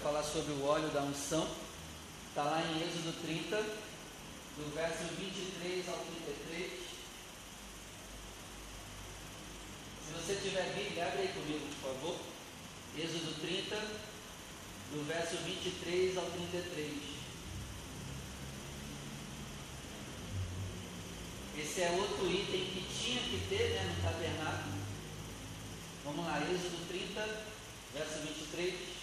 falar sobre o óleo da unção. Está lá em Êxodo 30, do verso 23 ao 33. Se você tiver Bíblia, abre aí comigo, por favor. Êxodo 30, do verso 23 ao 33. Esse é outro item que tinha que ter né, no tabernáculo. Vamos lá, Êxodo 30, verso 23.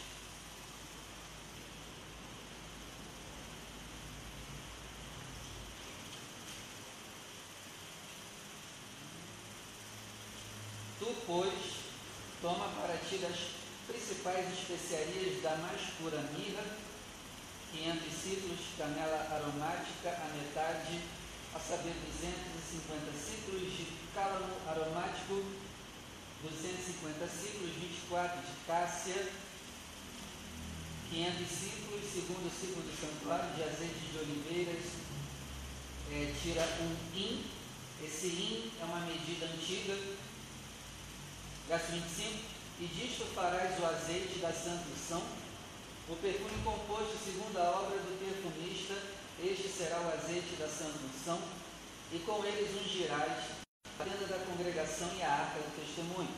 Tu, pois, toma para ti das principais especiarias da mais pura mirra, 500 ciclos, canela aromática, a metade a saber 250 ciclos de cálamo aromático, 250 ciclos, 24 de cássia, 500 ciclos, segundo ciclo do santuário de azeite de oliveiras, é, tira um in, esse in é uma medida antiga, verso 25, e disto farás o azeite da santa unção, o perfume composto segundo a obra do perfumista, este será o azeite da santa unção, e com eles ungirás a tenda da congregação e a arca do testemunho,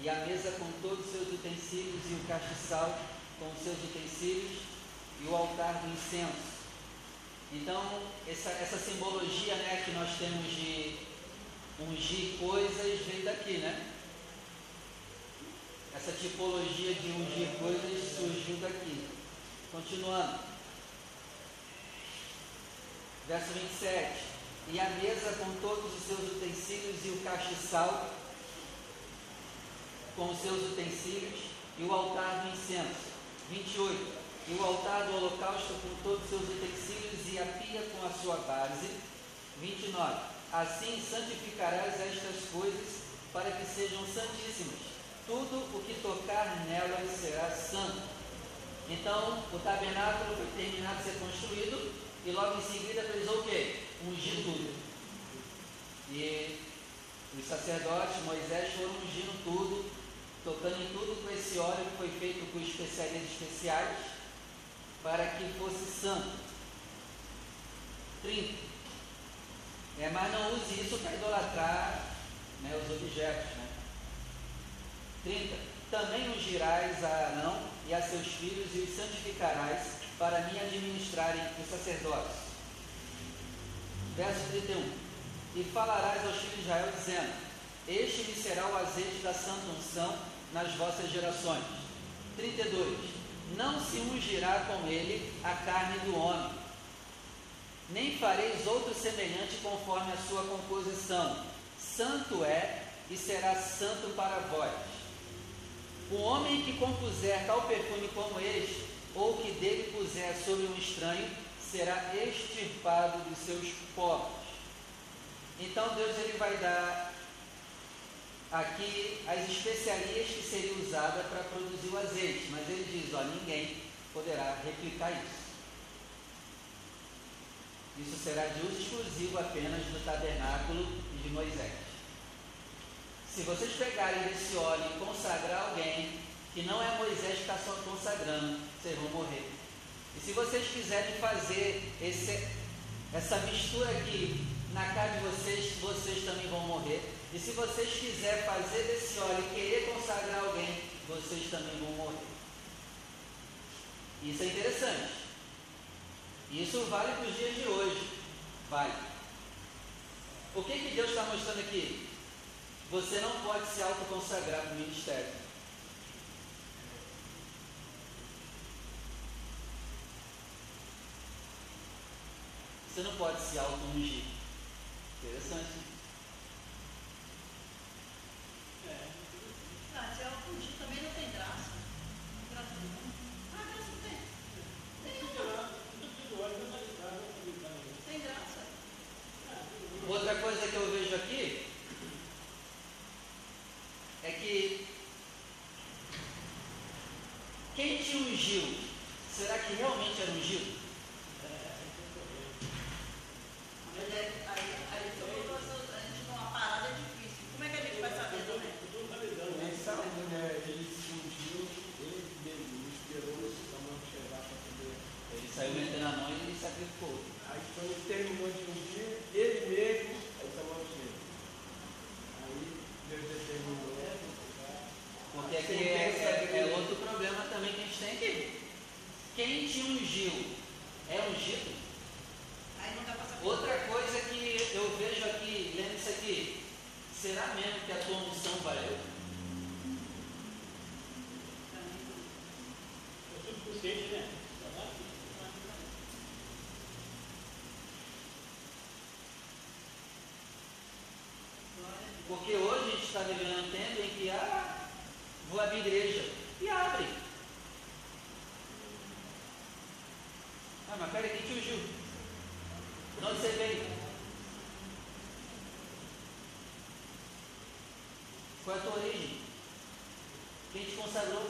e a mesa com todos os seus utensílios, e o castiçal com os seus utensílios, e o altar do incenso. Então, essa, essa simbologia né, que nós temos de ungir coisas vem daqui, né? Essa tipologia de ungir coisas surgiu daqui. Continuando. Verso 27. E a mesa com todos os seus utensílios e o castiçal com os seus utensílios e o altar do incenso. 28. E o altar do holocausto com todos os seus utensílios e a pia com a sua base. 29. Assim santificarás estas coisas para que sejam santíssimas. Tudo o que tocar nelas será santo. Então, o tabernáculo foi terminado de ser construído e logo em seguida precisou o quê? Ungir tudo. E os sacerdotes, Moisés, foram ungindo tudo, tocando em tudo com esse óleo que foi feito com especiarias especiais, para que fosse santo. 30. É, mas não use isso para idolatrar né, os objetos. Né? 30. Também ungirás a Arão e a seus filhos e os santificarás para me administrarem os sacerdotes. Verso 31. E falarás aos filhos de Israel, dizendo: Este lhe será o azeite da santa unção nas vossas gerações. 32. Não se ungirá com ele a carne do homem, nem fareis outro semelhante conforme a sua composição. Santo é e será santo para vós. O homem que compuser tal perfume como este, ou que dele puser sobre um estranho, será extirpado dos seus povos. Então Deus ele vai dar aqui as especiarias que seriam usadas para produzir o azeite, mas ele diz, ó, ninguém poderá replicar isso. Isso será de uso exclusivo apenas do tabernáculo de Moisés. Se vocês pegarem esse óleo e consagrar alguém, que não é Moisés que está só consagrando, vocês vão morrer. E se vocês quiserem fazer esse, essa mistura aqui na cara de vocês, vocês também vão morrer. E se vocês quiserem fazer desse óleo e querer consagrar alguém, vocês também vão morrer. Isso é interessante. Isso vale para os dias de hoje. Vale. O que, que Deus está mostrando aqui? Você não pode se autoconsagrar para o ministério. Você não pode se auto-ungir. Interessante. comida a mão e sacrificou. Aí quando terminou de ungir, ele mesmo, aí tomou o cheiro. Aí Deus determinou. Né? Porque aqui é, é, é, é, outro problema também que a gente tem aqui. Quem te ungiu é ungido? Outra coisa que eu vejo aqui, lembra isso aqui, será mesmo que a tua unção valeu? chegando tempo em que, ah, vou abrir igreja. E abre. Ah, mas peraí, que tio Ju. De onde você veio? Qual é a tua origem? Quem te consagrou?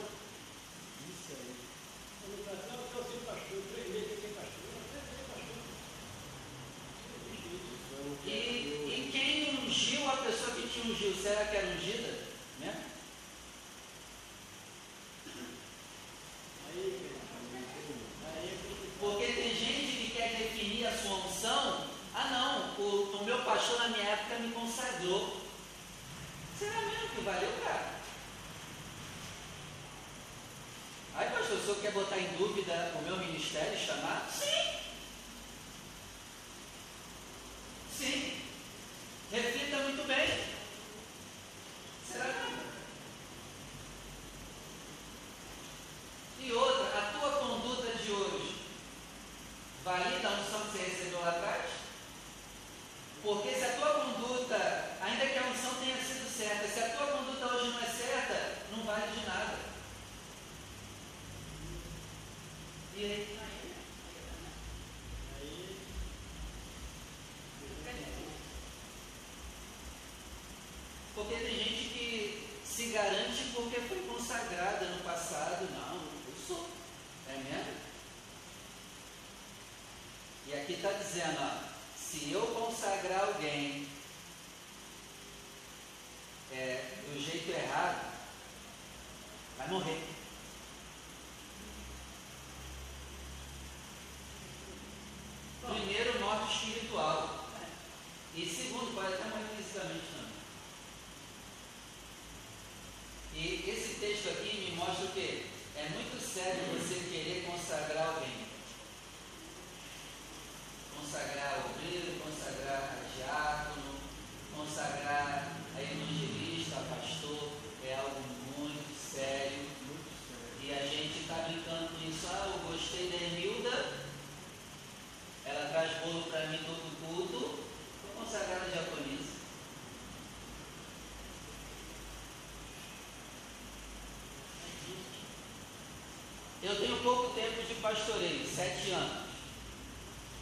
Eu tenho pouco tempo de pastoreio, sete anos.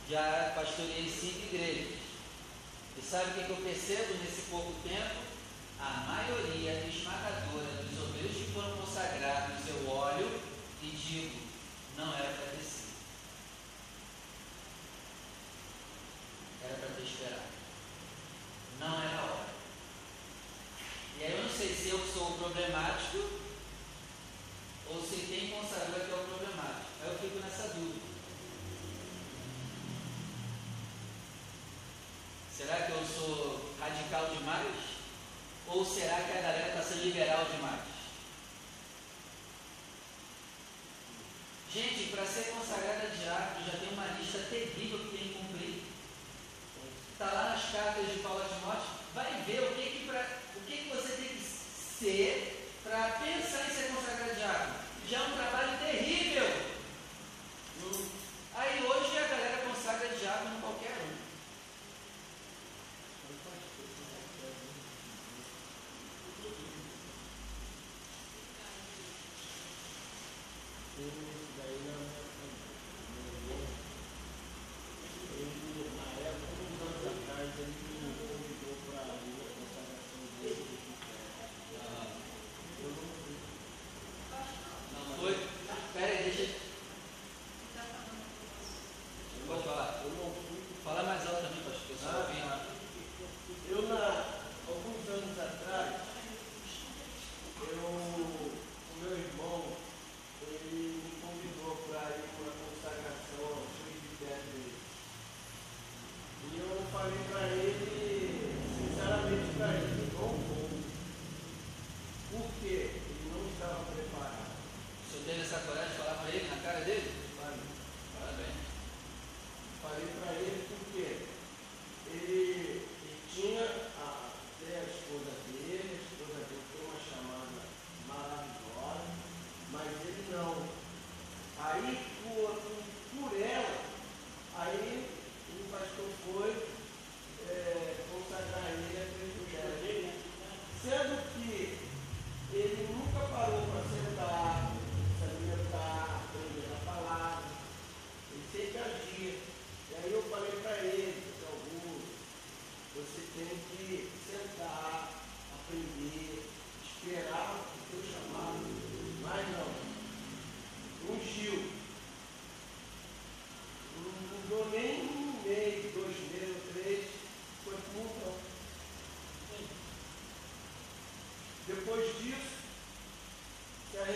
Já pastorei cinco igrejas. E sabe o que, eu percebo nesse pouco tempo? A maioria esmagadora dos obreiros que foram consagrados, eu olho e digo, não era para ter radical demais? Ou será que a galera está sendo liberal demais? Gente, para ser consagrada de água já tem uma lista terrível que tem que cumprir. Está lá nas cartas de Paulo Timóteo. Vai ver o que, que, pra, o que, que você tem que ser para pensar em ser consagrada de água Já é um trabalho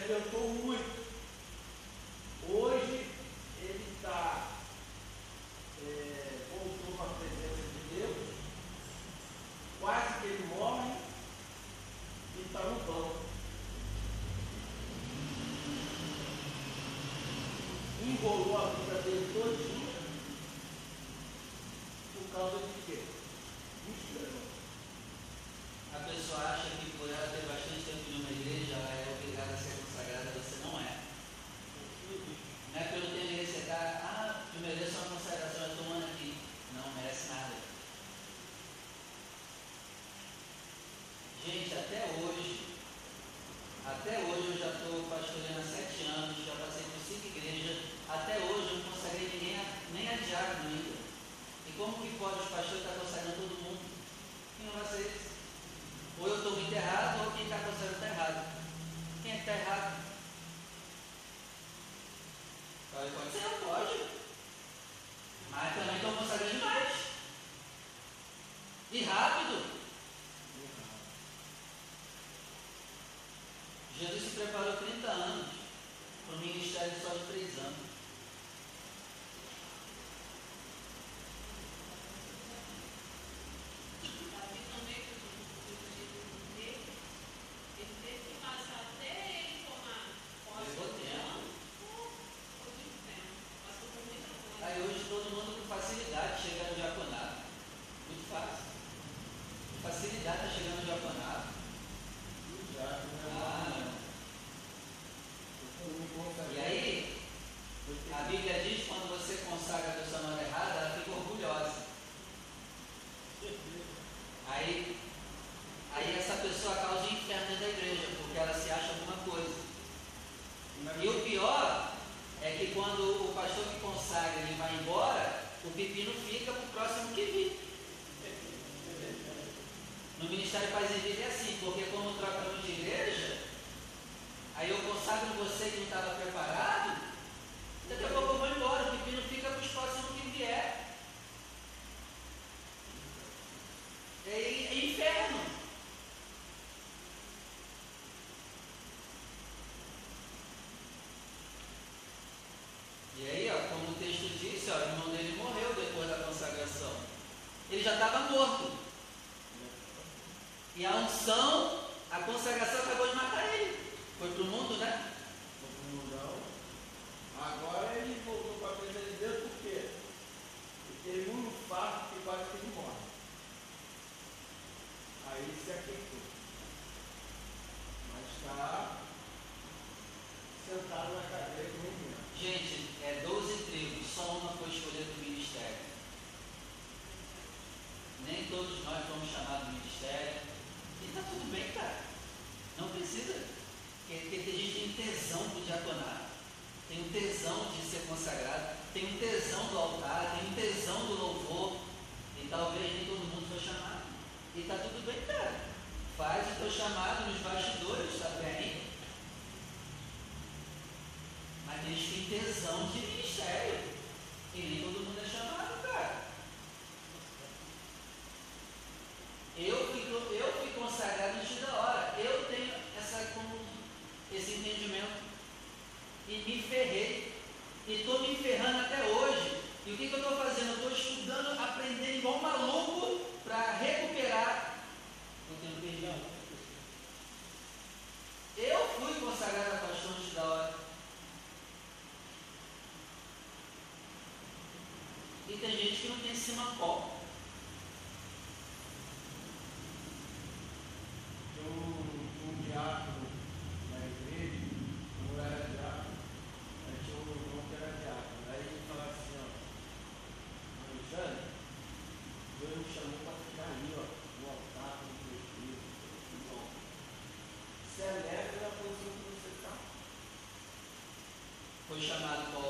cantou Aí ele se aquietou. Mas está sentado na cadeira de reunião. Gente, é 12 tribos, só uma foi escolhida do ministério. Nem todos nós fomos chamados do ministério. E está tudo bem, cara. Não precisa. Porque, porque tem gente que tem tesão do diaconato. Tem um tesão de ser consagrado. Tem um tesão do altar. Tem um tesão do louvor. E talvez nem todo mundo foi chamado. E está tudo bem, cara. Faz o teu chamado nos bastidores, está bem? Mas eles têm tesão de ministério. E nem todo mundo é chamado. foi chamado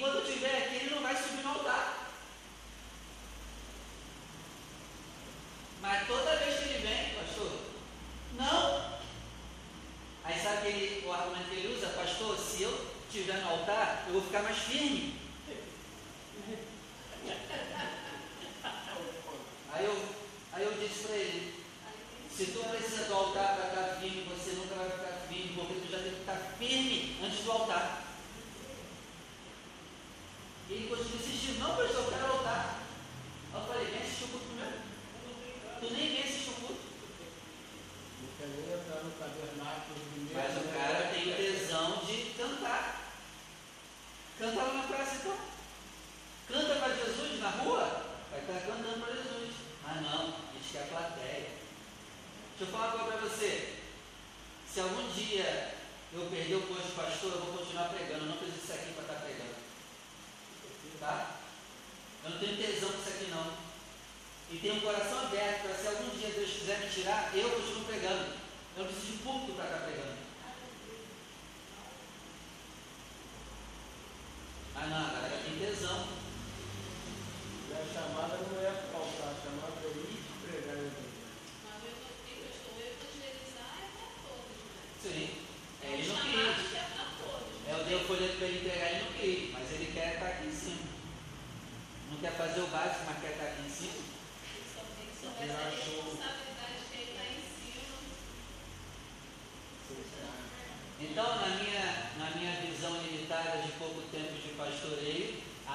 quando eu estiver aqui, ele não vai subir no altar. Mas toda vez que ele vem, pastor, não. Aí sabe o argumento que ele usa, pastor, se eu estiver no altar, eu vou ficar mais firme.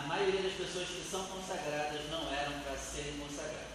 maioria das pessoas que são consagradas não eram para serem consagradas.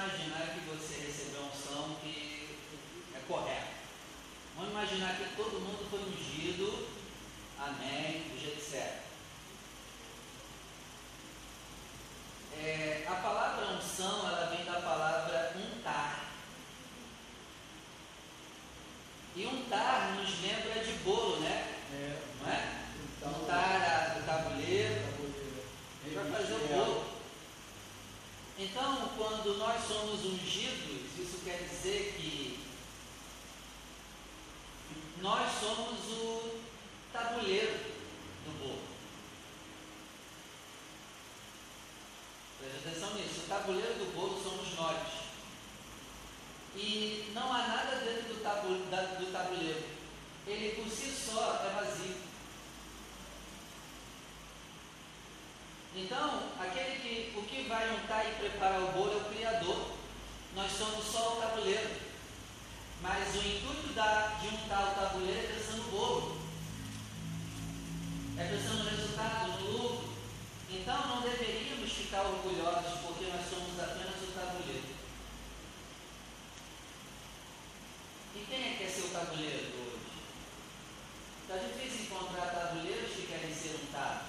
imagine preste atenção nisso. O tabuleiro do bolo somos nós. E não há nada dentro do, tabu, do tabuleiro. Ele por si só é vazio. Então, aquele que o que vai untar e preparar o bolo é o Criador. Nós somos só o tabuleiro. Mas o intuito da, de untar o tabuleiro é pensando no bolo. É pensando no resultado, no lucro então não deveríamos ficar orgulhosos porque nós somos apenas o tabuleiro. E quem é que é seu tabuleiro hoje? Está difícil encontrar tabuleiros que querem ser untados.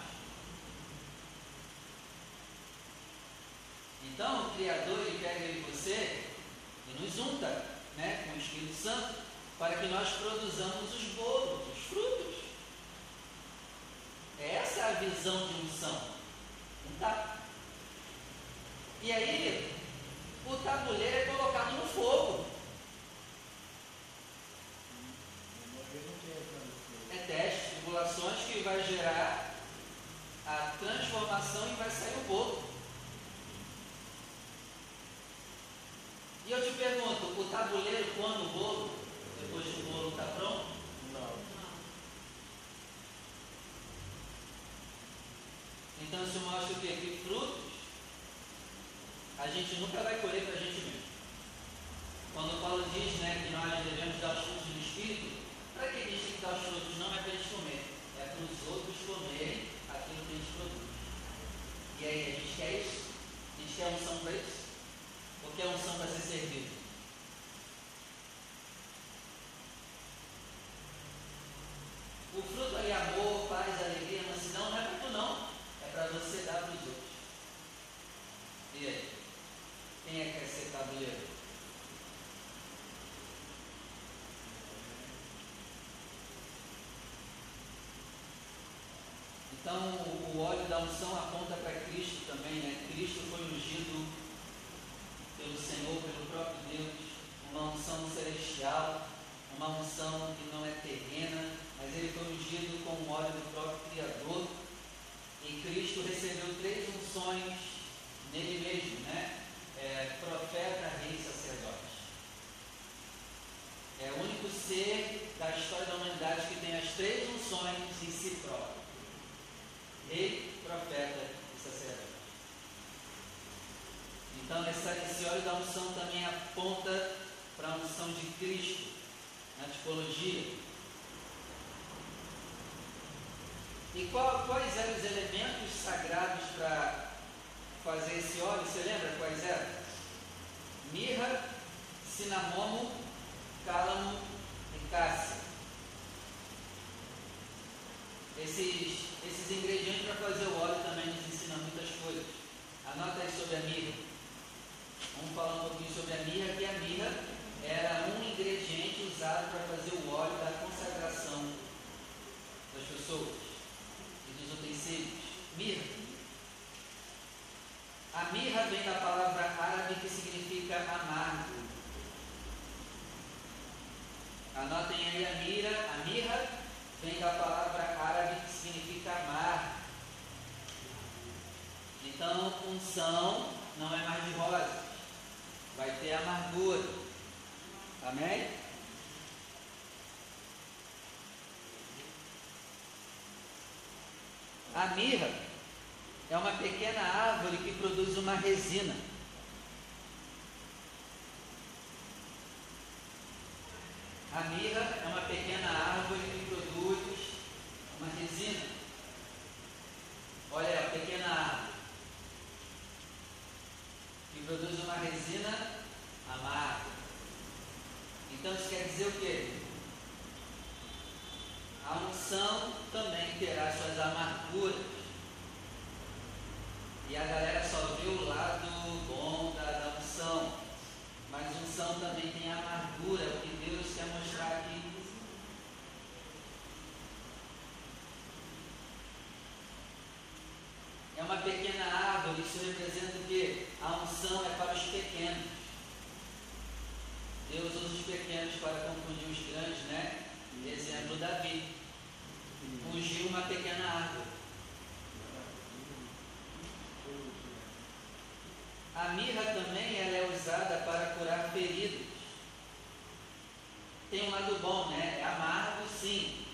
Então o Criador ele pega ele você e nos unta né, com o Espírito Santo para que nós produzamos os bolos, os frutos. Essa é a visão de unção tá? E aí, o tabuleiro é colocado no fogo. É teste, tribulações que vai gerar a transformação e vai sair o bolo. E eu te pergunto, o tabuleiro quando o bolo? Depois que o bolo está pronto? Então isso mostra o quê? Que frutos a gente nunca vai colher para a gente mesmo. Quando Paulo diz né, que nós devemos dar os frutos do Espírito, para que tem que dar os frutos? Não é para a gente comer, é para os outros comerem aquilo que a gente produz. E aí, a gente quer isso? A gente quer unção para isso? Ou quer unção para ser servido? O fruto ali, amor, paz, alegria, mansidão, não é para tu não, é para você dar para os outros. E aí? Quem é que quer ser tabuleiro? Então, o óleo da unção aponta para Cristo também, né? Cristo foi ungido pelo Senhor, pelo próprio Deus, uma unção celestial, uma unção que não é terrena, mas ele foi ungido com o óleo do próprio Criador. E Cristo recebeu três unções nele mesmo, né? É, profeta, rei e sacerdote. É o único ser da história da humanidade que tem as três unções em si próprio rei, profeta e sacerdote. Então, essa, esse óleo da unção também aponta para a unção de Cristo, na tipologia. E qual, quais eram os elementos sagrados para fazer esse óleo? Você lembra quais eram? Mirra, cinamomo, cálamo e cássia. Esses, esses ingredientes para fazer o óleo também nos ensinam muitas coisas. Anota aí sobre a mirra. Vamos falar um pouquinho sobre a mirra, que a mirra era um ingrediente usado para fazer o óleo da consagração das pessoas e dos utensílios. Mirra. A mirra vem da palavra árabe que significa amargo. Anotem aí a mirra, a mirra vem da palavra árabe que significa amar. Então, unção não é mais de rosa, vai ter amargura. Amém? A mirra é uma pequena árvore que produz uma resina. A mirra é uma pequena árvore que produz uma resina. Olha aí, a pequena árvore que produz uma resina amarga. Então isso quer dizer o quê? A unção também terá suas amarguras. E a galera só vê o lado bom da, da unção. Mas unção também tem amargura, o que Deus quer mostrar aqui. É uma pequena árvore, isso representa o quê? A unção é para os pequenos. Deus usa os pequenos para confundir os grandes, né? Exemplo, Davi. Ungiu uma pequena árvore. A mirra também ela é usada para curar feridos. Tem um lado bom, né? É amargo, sim.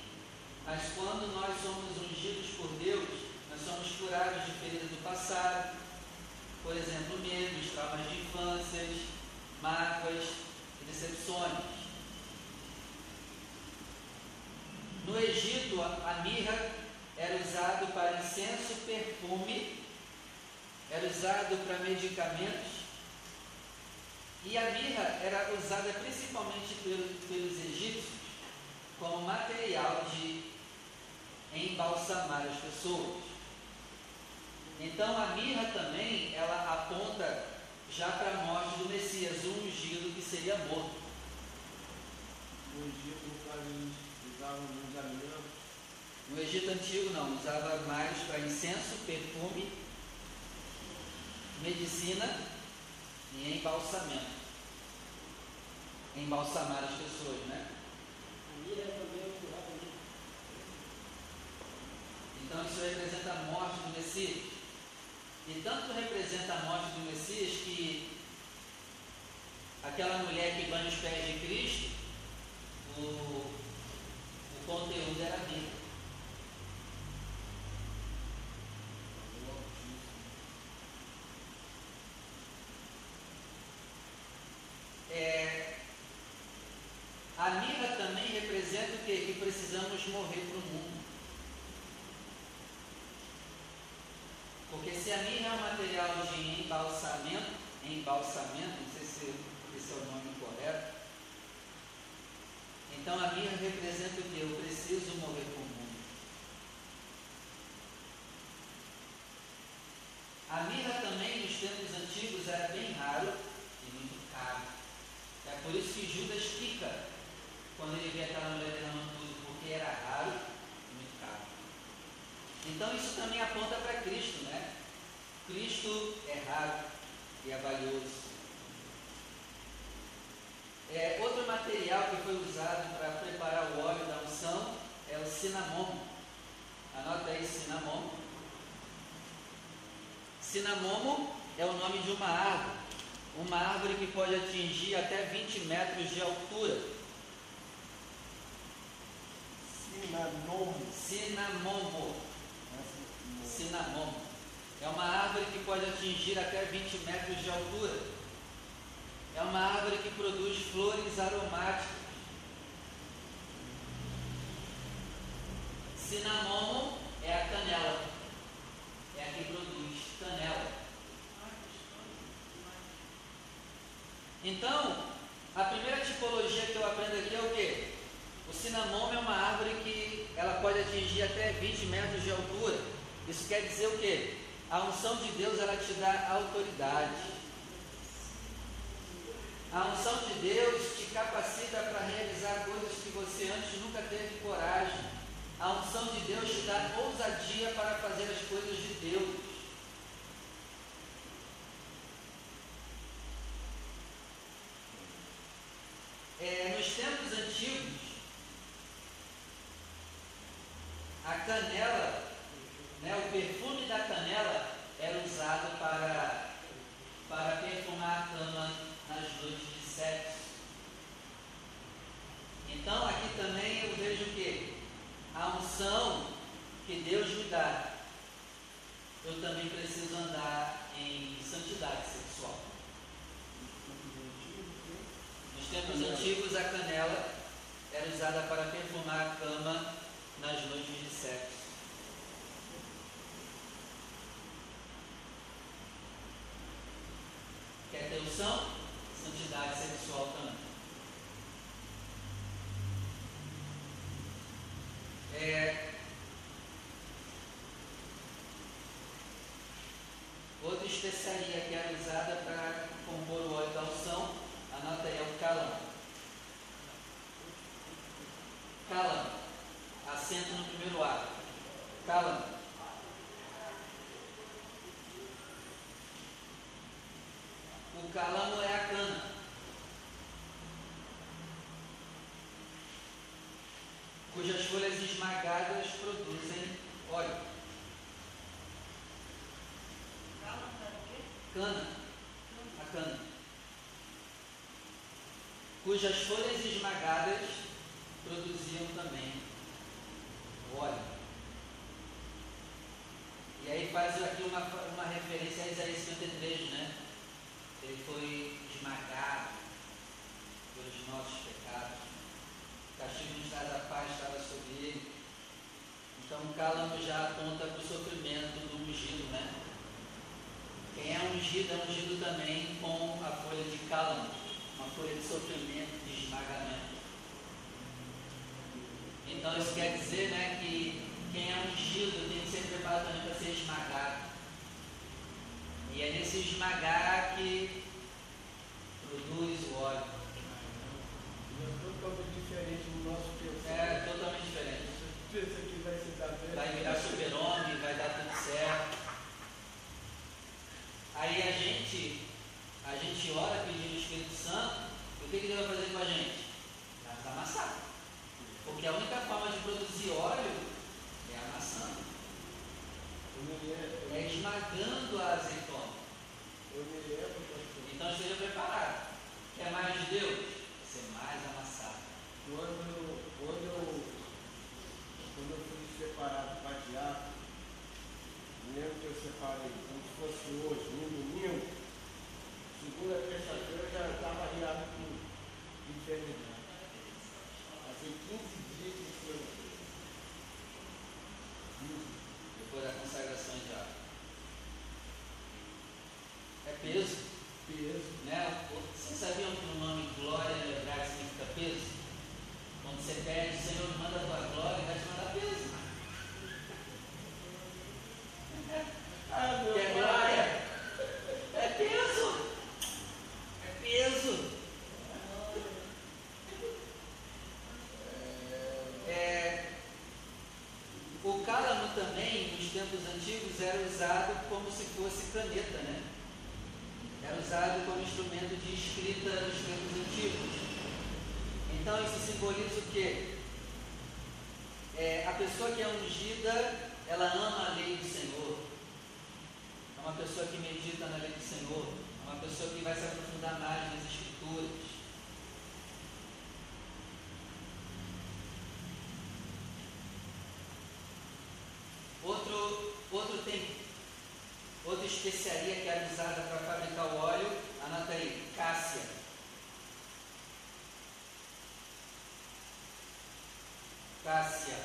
Mas quando nós somos ungidos por Deus, nós somos curados de feridas do passado. Por exemplo, medos, traumas de infâncias, mágoas e decepções. No Egito, a mirra era usado para incenso, perfume era usado para medicamentos e a mirra era usada principalmente pelos, pelos egípcios como material de embalsamar as pessoas. Então a mirra também ela aponta já para a morte do Messias, o ungido que seria morto. No Egito, no caso, eles usavam nos alimentos. No Egito antigo não, usava mais para incenso, perfume medicina e embalsamento. Embalsamar as pessoas, né? É também. Então isso representa a morte do Messias. E tanto representa a morte do Messias que aquela mulher que banha os pés de Cristo, o, o conteúdo era a Bíblia. É, a mirra também representa o quê? Que morrer para o mundo. Porque se a mirra é um material de embalsamento, embalsamento, não sei se esse é o nome correto, então a mirra representa o que? Eu preciso morrer para o mundo. A mirra também nos tempos antigos era bem raro e muito caro. É por isso que Judas fica quando ele vê aquela mulher derramando porque era raro e muito caro. Então isso também aponta para Cristo, né? Cristo é raro e é valioso. É, outro material que foi usado para preparar o óleo da unção é o cinamomo. Anota aí cinamomo. Cinamomo é o nome de uma árvore. Uma árvore que pode atingir até 20 metros de altura. Cinamomo. Cinamomo. Cinamomo. É uma árvore que pode atingir até 20 metros de altura. É uma árvore que produz flores aromáticas. Cinamomo é a canela. É a que produz canela. Então, a primeira tipologia que eu aprendo aqui é o quê? O cinamomo é uma árvore que ela pode atingir até 20 metros de altura. Isso quer dizer o quê? A unção de Deus ela te dá autoridade. A unção de Deus te capacita para realizar coisas que você antes nunca teve coragem. A unção de Deus te dá ousadia para fazer as coisas de Deus. É, nos tempos antigos, a canela, né, o perfume da canela era usado para, para perfumar a cama nas noites de sexo. Então aqui também eu vejo que? A unção que Deus me dá. Eu também preciso andar em santidade sexual. Nos tempos antigos a canela era usada para perfumar a cama nas noites de sexo. Quer ter unção? santidade sexual também. É, outra especiaria que era usada para compor o óleo da unção, anota aí, é o calão. Calão, assento no primeiro ato. Calão. O cálamo é a cana. Cujas folhas esmagadas produzem óleo. Cana. A cana. Cujas folhas esmagadas produziam também óleo. E aí faz aqui uma, uma referência a Isaías 53, né? Ele foi esmagado pelos nossos pecados. O castigo nos traz a paz estava sobre ele. Então o cálamo já aponta para o sofrimento do ungido, né? Quem é ungido é ungido também com a folha de cálamo, uma folha de sofrimento, de esmagamento. Então isso quer dizer né, que quem é ungido tem que ser preparado também para ser esmagado. E é nesse esmagar que produz o óleo. É totalmente diferente do nosso pensar. É totalmente diferente. Pensa que vai se dar bem. Vai virar super-homem, vai dar tudo certo. Aí a gente, a gente ora pedindo o Espírito Santo, o que, que Deus vai fazer com a gente? Vai nos amassar. Porque a única forma de produzir óleo é amassando. É esmagando a azeitona. Eu me lembro, pastor. Então esteja preparado. Quer mais de Deus? Ser mais amassado. Quando, quando, eu, quando eu fui separado para diácono, lembro que eu separei como se fosse hoje, no domingo, segunda, terça-feira eu já estava riado com enfermidade. Passei 15 dias sem ser Depois da consagração de água. É peso, peso. né? Vocês sabiam que o nome glória lembrar significa peso? Quando você pede, Senhor, me manda a tua glória, vai te mandar peso. Ah, meu Quer pai. glória? É peso. É peso. É, o cálamo também, nos tempos antigos, era usado como se fosse caneta, né? Era usado como instrumento de escrita nos tempos antigos. Então isso simboliza o quê? É, a pessoa que é ungida, ela ama a lei do Senhor. É uma pessoa que medita na lei do Senhor. É uma pessoa que vai se aprofundar mais nas Escrituras. Outro, outro tem, outra especiaria que era usada para fabricar o óleo, anota aí, cássia. Cássia.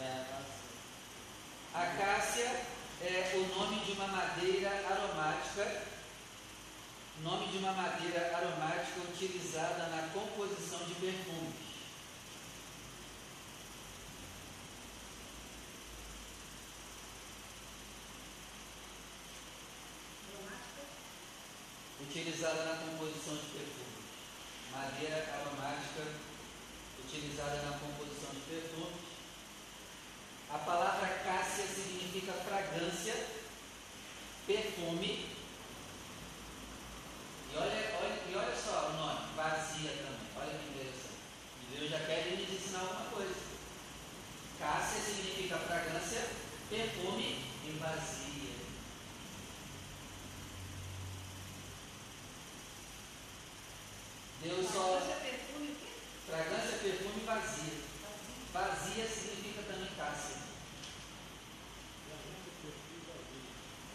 É. É. A cássia é o nome de uma madeira aromática, nome de uma madeira aromática utilizada na composição de perfumes. Utilizada na composição de perfumes. Madeira aromática utilizada na composição de perfumes. A palavra cássia significa fragrância, perfume. E olha, olha, e olha só o nome, vazia também. Olha que interessante. Deus já quer nos ensinar alguma coisa. Cássia significa fragrância, perfume e vazia. Deus só. perfume o quê? Fragrância, perfume e vazia. Vazia significa também cássia.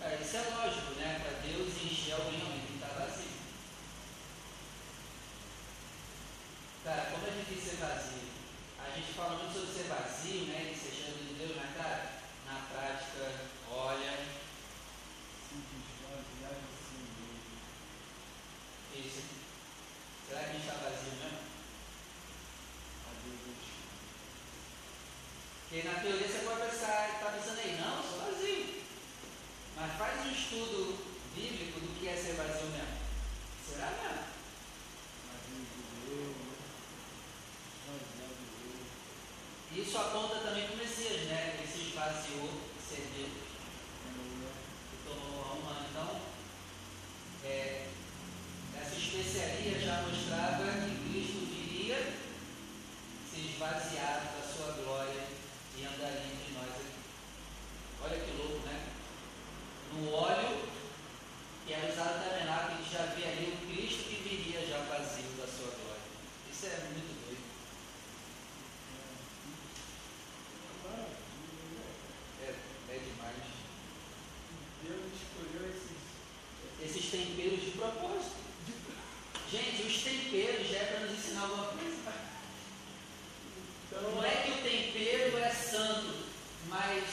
É, isso é lógico, né? Para Deus encher alguém, alguém que está vazio. Cara, como é difícil ser vazio? A gente fala muito sobre ser vazio, né? E ser cheio de Deus, mas cara, na prática, olha, isso. Será que a gente está vazio mesmo? Porque na teoria você pode pensar, está pensando aí, não, eu sou vazio. Mas faz um estudo bíblico do que é ser vazio mesmo. Será mesmo? Isso aponta também para o Messias, né? Ele se esvaziou, cedeu, se tornou humano. Então, é, essa especiaria já mostrava que Cristo viria se esvaziar da sua glória e andaria entre nós aqui. Olha que louco, né? No óleo, que era usado também lá, que a gente já vê ali o Cristo que viria já vazio da sua glória. Isso é muito doido. É, é demais. Deus escolheu esses. Esses temperos de propósito. Gente, os temperos já é para nos ensinar alguma coisa. Então, Não é que o tempero é santo, mas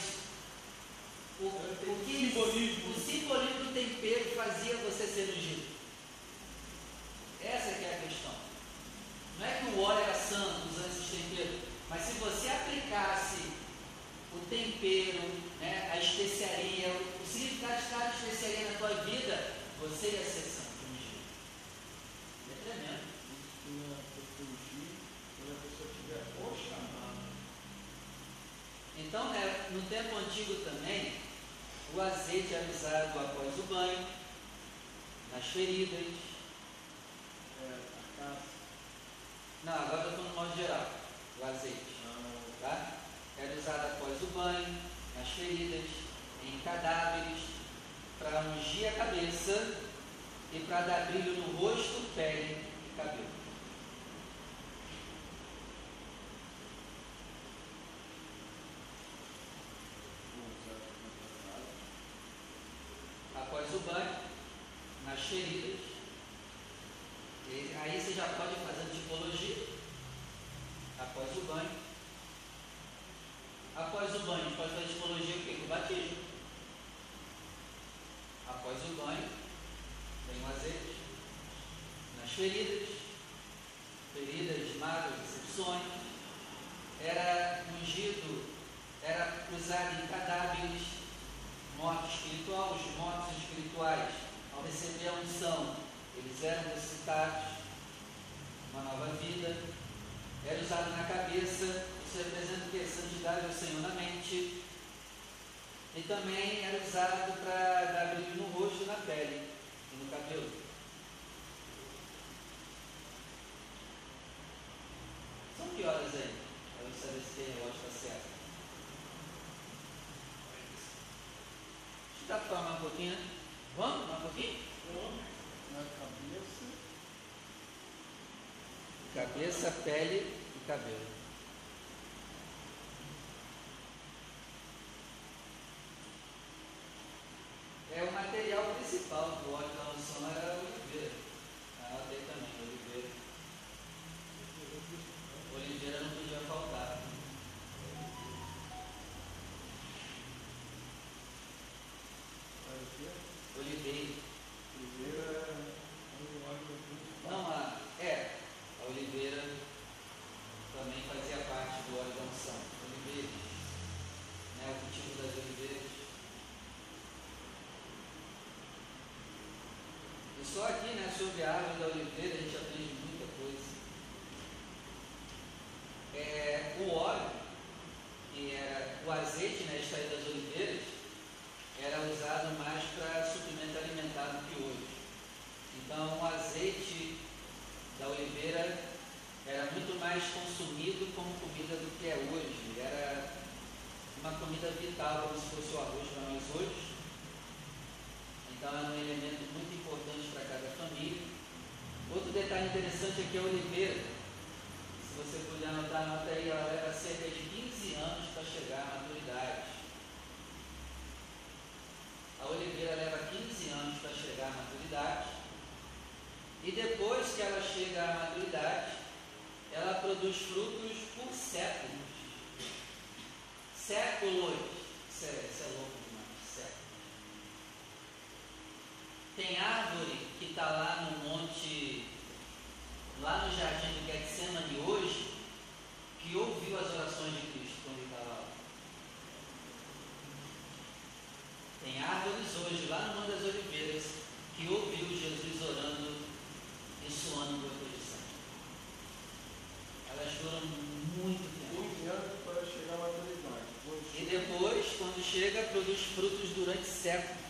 o, o que Simbolismo. o simbolismo do tempero fazia você ser ungido. Essa que é a questão. Não é que o óleo era santo usando esses temperos, mas se você aplicasse o tempero, né, a especiaria, o significado de cada especiaria na tua vida, você ia ser santo, ungido. É tremendo. Tinha que fugir quando a pessoa tiver o chamado. Então, né, no tempo banho nas feridas. E aí você já pode fazer tipologia após o banho. Após o banho, pode fazer tipologia o quê? Com o batismo. Após o banho, vem o azeite. Nas feridas, feridas, mágoas, decepções, era ungido, era cruzado em cadáveres, morte espiritual, os mortos espirituais, ao receber a unção, eles eram ressuscitados, uma nova vida, era usado na cabeça, isso representa o que? Santidade ao Senhor na mente, e também era usado para dar brilho no rosto e na pele e no cabelo. São que horas aí? Para eu saber se o relógio está certo. Deixa eu dar para um pouquinho, né? Vamos mais um pouquinho? Na cabeça. Cabeça, pele e cabelo. É o material principal do chega produz frutos durante séculos.